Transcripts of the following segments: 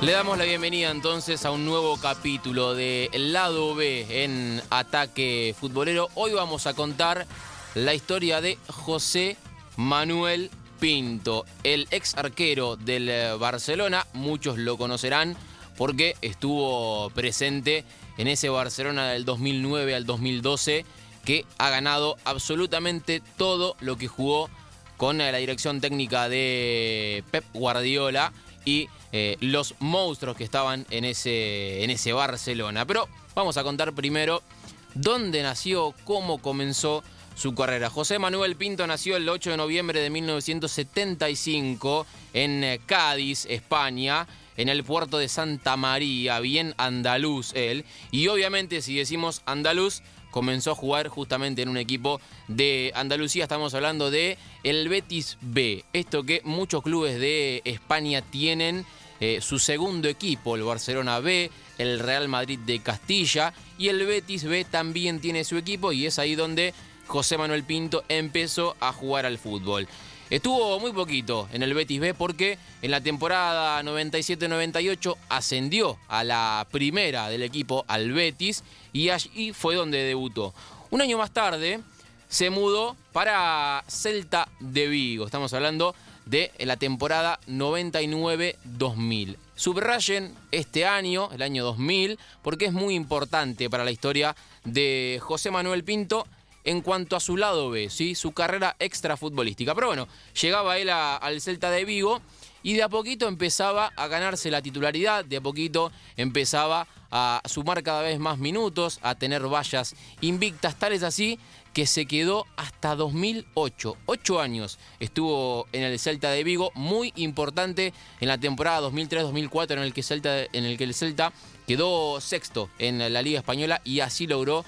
Le damos la bienvenida entonces a un nuevo capítulo de lado B en Ataque Futbolero. Hoy vamos a contar la historia de José Manuel Pinto, el ex arquero del eh, Barcelona. Muchos lo conocerán porque estuvo presente en ese Barcelona del 2009 al 2012 que ha ganado absolutamente todo lo que jugó con la dirección técnica de Pep Guardiola y eh, los monstruos que estaban en ese, en ese Barcelona. Pero vamos a contar primero dónde nació, cómo comenzó su carrera. José Manuel Pinto nació el 8 de noviembre de 1975 en eh, Cádiz, España, en el puerto de Santa María, bien andaluz él. Y obviamente si decimos andaluz, comenzó a jugar justamente en un equipo de Andalucía. Estamos hablando de el Betis B. Esto que muchos clubes de España tienen. Eh, su segundo equipo, el Barcelona B, el Real Madrid de Castilla y el Betis B también tiene su equipo y es ahí donde José Manuel Pinto empezó a jugar al fútbol. Estuvo muy poquito en el Betis B porque en la temporada 97-98 ascendió a la primera del equipo al Betis y allí fue donde debutó. Un año más tarde se mudó para Celta de Vigo. Estamos hablando de la temporada 99-2000. Subrayen este año, el año 2000, porque es muy importante para la historia de José Manuel Pinto en cuanto a su lado B, ¿sí? su carrera extra futbolística. Pero bueno, llegaba él al Celta de Vigo y de a poquito empezaba a ganarse la titularidad, de a poquito empezaba a sumar cada vez más minutos, a tener vallas invictas, tales así que se quedó hasta 2008. Ocho años estuvo en el Celta de Vigo, muy importante en la temporada 2003-2004 en, el que en el que el Celta quedó sexto en la Liga Española y así logró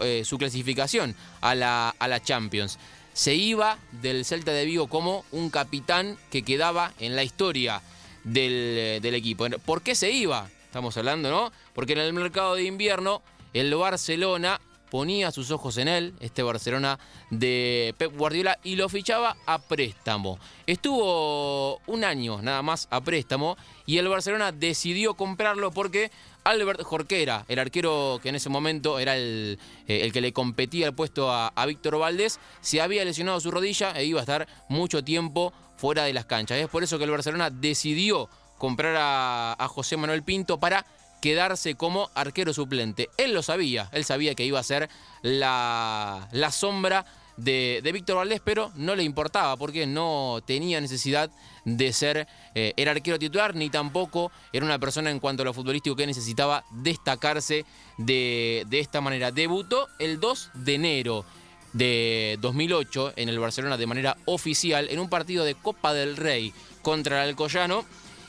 eh, su clasificación a la, a la Champions. Se iba del Celta de Vigo como un capitán que quedaba en la historia del, del equipo. ¿Por qué se iba? Estamos hablando, ¿no? Porque en el mercado de invierno el Barcelona ponía sus ojos en él, este Barcelona de Pep Guardiola, y lo fichaba a préstamo. Estuvo un año nada más a préstamo y el Barcelona decidió comprarlo porque Albert Jorquera, el arquero que en ese momento era el, eh, el que le competía el puesto a, Víctor Valdés, se había lesionado su rodilla e iba a estar mucho tiempo fuera de las canchas. Es por eso que el Barcelona decidió comprar a, a José Manuel Pinto para quedarse como arquero suplente. Él lo sabía, él sabía que iba a ser la, la sombra de, Víctor Valdés, pero no le importaba porque no tenía necesidad de ser eh, el arquero titular, ni tampoco era una persona en cuanto a lo futbolístico que necesitaba destacarse de, de esta manera. Debutó el 2 de enero de 2008 en el Barcelona de manera oficial en un partido de Copa del Rey contra el Alcoyano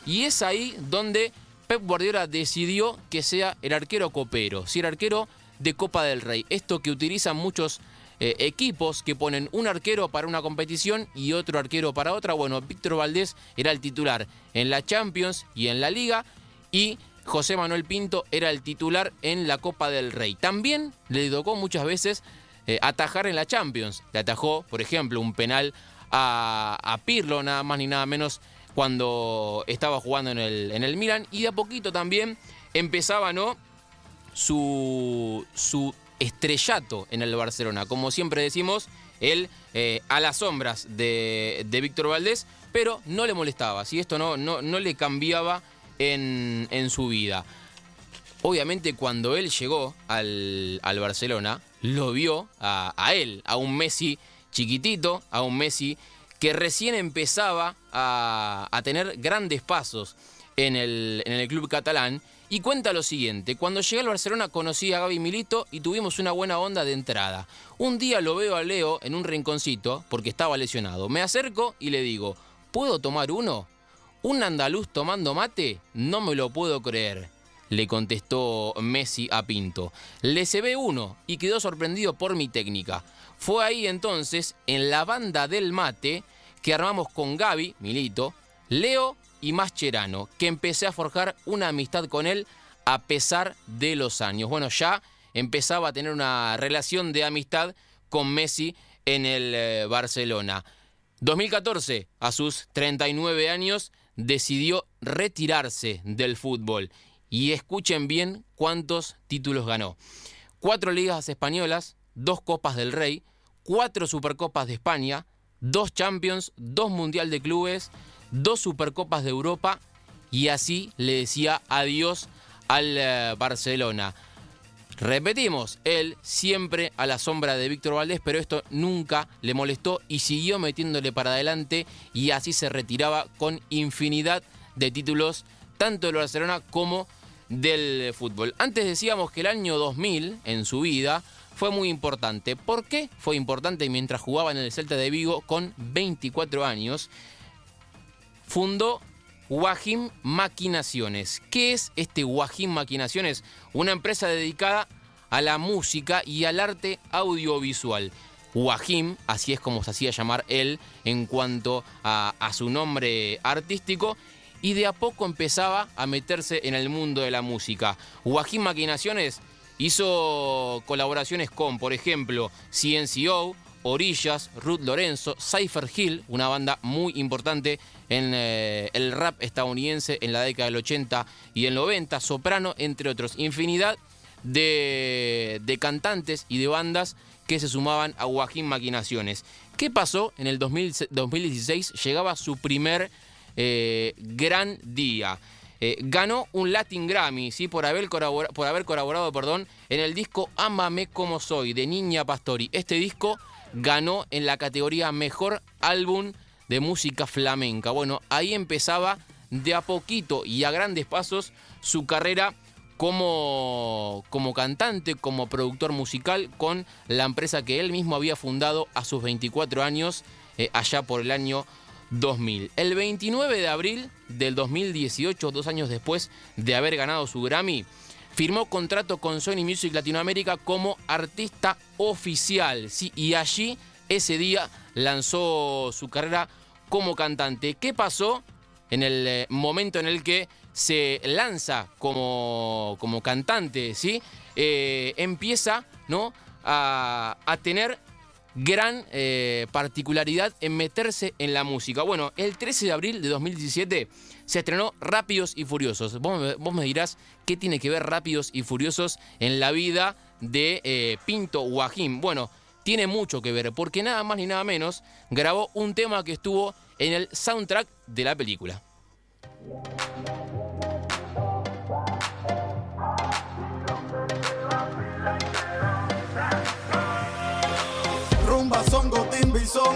y es ahí donde Pep Guardiola decidió que sea el arquero copero, si el arquero de Copa del Rey. Esto que utilizan muchos eh, equipos que ponen un arquero para una competición y otro arquero para otra. Bueno, Víctor Valdés era el titular en la Champions y en la Liga y José Manuel Pinto era el titular en la Copa del Rey. También le tocó muchas veces eh, atajar en la Champions. Le atajó, por ejemplo, un penal a, a Pirlo, nada más ni nada menos cuando estaba jugando en el, en el Milan y de a poquito también empezaba ¿no? su, su estrellato en el Barcelona. Como siempre decimos, él eh, a las sombras de, de, Víctor Valdés, pero no le molestaba, si esto no, no, no le cambiaba en, en, su vida. Obviamente cuando él llegó al, al Barcelona, lo vio a, a él, a un Messi chiquitito, a un Messi que recién empezaba a, tener grandes pasos en el, en el, club catalán. Y cuenta lo siguiente, cuando llegué al Barcelona conocí a Gaby Milito y tuvimos una buena onda de entrada. Un día lo veo a Leo en un rinconcito porque estaba lesionado. Me acerco y le digo, ¿puedo tomar uno? ¿Un andaluz tomando mate? No me lo puedo creer. le contestó Messi a Pinto. Le se ve uno y quedó sorprendido por mi técnica. Fue ahí entonces, en la banda del mate, que armamos con Gaby, Milito, Leo y Mascherano, que empecé a forjar una amistad con él a pesar de los años. Bueno, ya empezaba a tener una relación de amistad con Messi en el eh, Barcelona. 2014, a sus 39 años, decidió retirarse del fútbol. Y escuchen bien cuántos títulos ganó. Cuatro ligas españolas, dos Copas del Rey, cuatro Supercopas de España, dos Champions, dos Mundial de Clubes, dos Supercopas de Europa y así le decía adiós al eh, Barcelona. Repetimos, él siempre a la sombra de Víctor Valdés, pero esto nunca le molestó y siguió metiéndole para adelante y así se retiraba con infinidad de títulos, tanto del Barcelona como del fútbol. Antes decíamos que el año 2000 en su vida fue muy importante. ¿Por qué fue importante mientras jugaba en el Celta de Vigo con 24 años? Fundó Wajim Maquinaciones. ¿Qué es este Wajim Maquinaciones? Una empresa dedicada a la música y al arte audiovisual. Wajim, así es como se hacía llamar él en cuanto a, a, su nombre artístico, y de a poco empezaba a meterse en el mundo de la música. Wajim Maquinaciones hizo colaboraciones con, por ejemplo, CNCO, Orillas, Ruth Lorenzo, Cypher Hill, una banda muy importante en eh, el rap estadounidense en la década del 80 y el 90, Soprano, entre otros. Infinidad de, cantantes y de bandas que se sumaban a Guajín Maquinaciones. ¿Qué pasó? En el 2016 llegaba su primer eh, gran día. Eh, ganó un Latin Grammy ¿sí? por, haber colaborado, por haber colaborado perdón, en el disco Ámame como soy de Niña Pastori. Este disco ganó en la categoría Mejor Álbum de Música Flamenca. Bueno, ahí empezaba de a poquito y a grandes pasos su carrera como, como cantante, como productor musical con la empresa que él mismo había fundado a sus 24 años, eh, allá por el año 2000. El 29 de abril del 2018, dos años después de haber ganado su Grammy, firmó contrato con Sony Music Latinoamérica como artista oficial. ¿sí? Y allí, ese día, lanzó su carrera como cantante. ¿Qué pasó en el eh, momento en el que se lanza como, como cantante? ¿sí? Eh, empieza ¿no? a, a tener gran eh, particularidad en meterse en la música. Bueno, el 13 de abril de 2017 se estrenó Rápidos y Furiosos. Vos, me dirás qué tiene que ver Rápidos y Furiosos en la vida de eh, Pinto Guajín. Bueno, tiene mucho que ver, porque nada más ni nada menos grabó un tema que estuvo en el soundtrack de la película. El.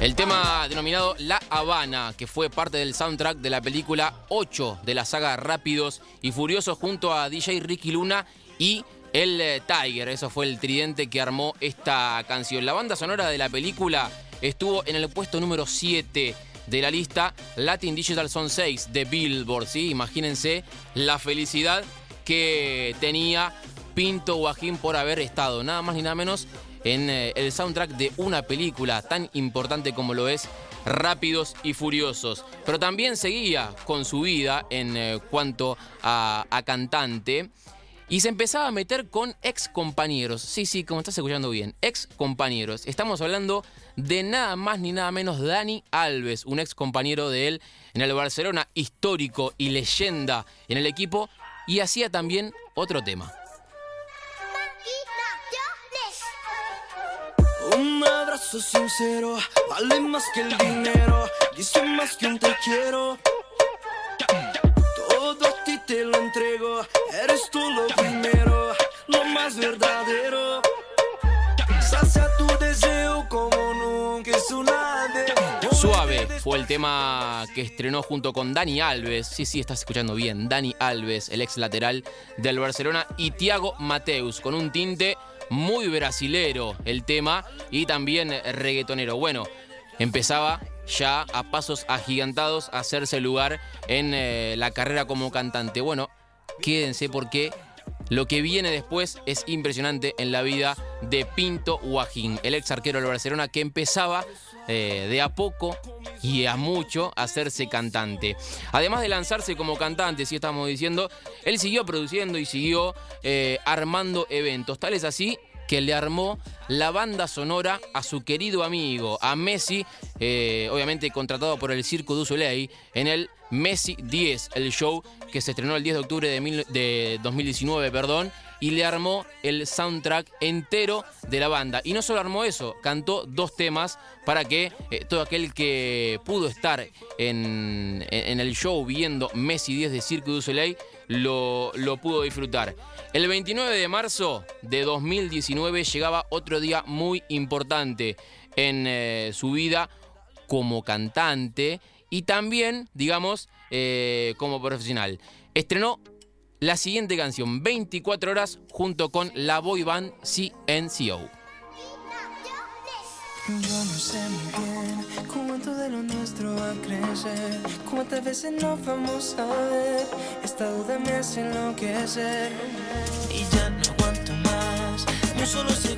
El tema denominado La Habana, que fue parte del soundtrack de la película 8 de la saga Rápidos y Furiosos junto a DJ Ricky Luna y el eh, Tiger, eso fue el tridente que armó esta canción. La banda sonora de la película estuvo en el puesto número 7 de la lista Latin Digital Son 6 de Billboard. ¿sí? Imagínense la felicidad que tenía Pinto Guajín por haber estado nada más ni nada menos en eh, el soundtrack de una película tan importante como lo es Rápidos y Furiosos. Pero también seguía con su vida en eh, cuanto a, a cantante. Y se empezaba a meter con ex compañeros. Sí, sí, como estás escuchando bien. Ex compañeros. Estamos hablando de nada más ni nada menos Dani Alves, un ex compañero de él en el Barcelona, histórico y leyenda en el equipo, y hacía también otro tema. Un abrazo sincero vale más que el dinero, dice más que un te quiero. Te lo entrego, eres tú lo primero, lo más verdadero. Sacia tu deseo como Suave fue el tema que estrenó junto con Dani Alves. Sí, sí, estás escuchando bien. Dani Alves, el ex lateral del Barcelona, y Tiago Mateus, con un tinte muy brasilero el tema y también reggaetonero. Bueno, empezaba ya a pasos agigantados a hacerse lugar en eh, la carrera como cantante. Bueno, quédense porque lo que viene después es impresionante en la vida de Pinto Guajín, el ex arquero del Barcelona que empezaba eh, de a poco y a mucho a hacerse cantante. Además de lanzarse como cantante, si estamos diciendo, él siguió produciendo y siguió eh, armando eventos. Tal es así que le armó la banda sonora a su querido amigo, a Messi, eh, obviamente contratado por el Circo du Soleil, en el Messi 10, el show que se estrenó el 10 de octubre de, de 2019, perdón, y le armó el soundtrack entero de la banda. Y no solo armó eso, cantó dos temas para que eh, todo aquel que pudo estar en, el show viendo Messi 10 de Cirque du Soleil lo, lo pudo disfrutar. El 29 de marzo de 2019 llegaba otro día muy importante en eh, su vida como cantante y también, digamos, eh, como profesional. Estrenó la siguiente canción, 24 horas, junto con la boy band CNCO. Yo cuánto de lo nuestro va a crecer, cuántas veces nos vamos a ver. Esta duda me hace enloquecer y ya no aguanto más, no solo segundo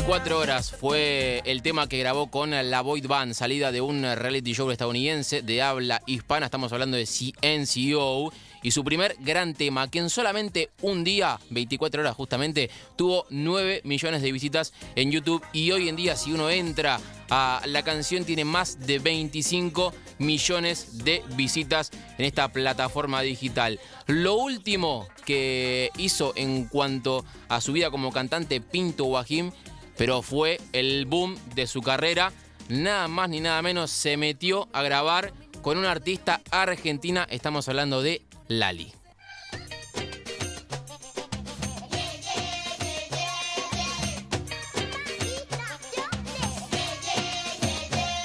24 horas fue el tema que grabó con la Void Band, salida de un reality show estadounidense de habla hispana. Estamos hablando de CNCO. Y su primer gran tema, que en solamente un día, 24 horas justamente, tuvo 9 millones de visitas en YouTube. Y hoy en día, si uno entra a la canción, tiene más de 25 millones de visitas en esta plataforma digital. Lo último que hizo en cuanto a su vida como cantante Pinto Guajim pero fue el boom de su carrera. Nada más ni nada menos se metió a grabar con una artista argentina. Estamos hablando de Lali.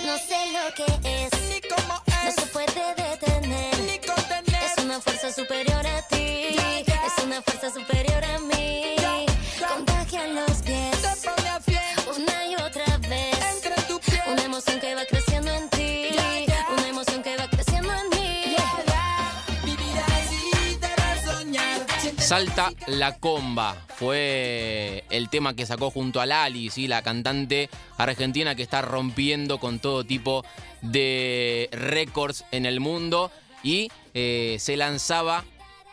No sé lo que es, Ni cómo no se puede detener. ni contener. Es una fuerza superior a ti, es una fuerza superior Salta la comba. Fue el tema que sacó junto a Lali, ¿sí? la cantante argentina que está rompiendo con todo tipo de récords en el mundo. Y eh, se lanzaba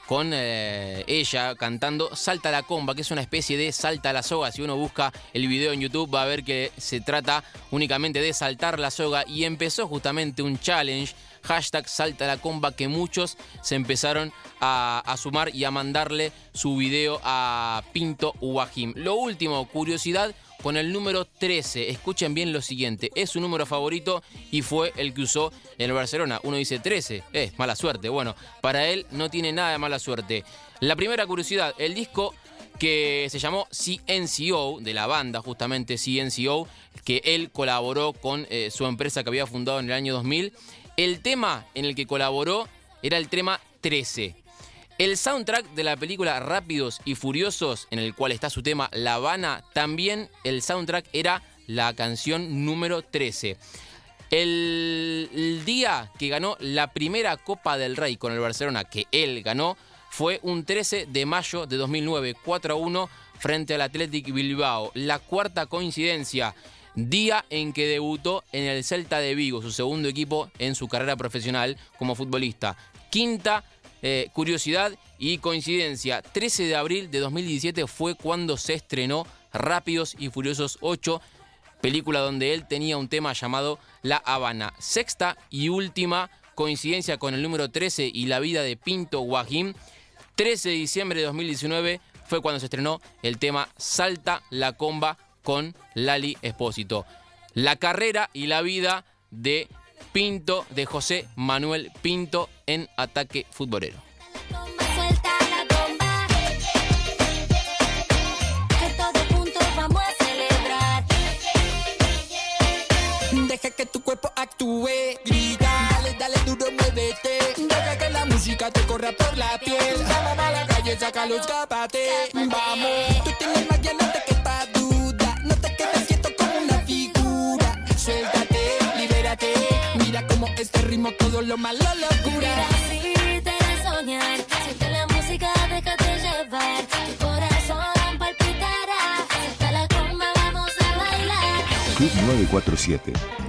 con eh, ella cantando Salta la comba, que es una especie de salta la soga. Si uno busca el video en YouTube va a ver que se trata únicamente de saltar la soga y empezó justamente un challenge, hashtag salta la comba, que muchos se empezaron a, a sumar y a mandarle su video a Pinto Guajim. Lo último, curiosidad, con el número 13. Escuchen bien lo siguiente, es su número favorito y fue el que usó en el Barcelona. Uno dice 13, es mala suerte. Bueno, para él no tiene nada de mala suerte. La primera curiosidad, el disco que se llamó CNCO, de la banda justamente CNCO, que él colaboró con eh, su empresa que había fundado en el año 2000. El tema en el que colaboró era el tema 13. El soundtrack de la película Rápidos y Furiosos, en el cual está su tema La Habana, también el soundtrack era la canción número 13. El, día que ganó la primera Copa del Rey con el Barcelona, que él ganó, fue un 13 de mayo de 2009, 4 a 1 frente al Athletic Bilbao. La cuarta coincidencia, día en que debutó en el Celta de Vigo, su segundo equipo en su carrera profesional como futbolista. Quinta eh, curiosidad y coincidencia, 13 de abril de 2017 fue cuando se estrenó Rápidos y Furiosos 8, película donde él tenía un tema llamado La Habana. Sexta y última coincidencia con el número 13 y la vida de Pinto Guajim, 13 de diciembre de 2019 fue cuando se estrenó el tema Salta la Comba con Lali Espósito. La carrera y la vida de Pinto de José Manuel Pinto en Ataque Futbolero. Deja que tu cuerpo actúe, grita, dale, dale duro, muévete. Deja que la música te corra por la piel. Vamos a la calle, sácalo, escápate. Vamos. lo malo locura. Mira, si te de soñar, siente la música, déjate llevar. Tu corazón palpitará, hasta la comba vamos a bailar. Club 947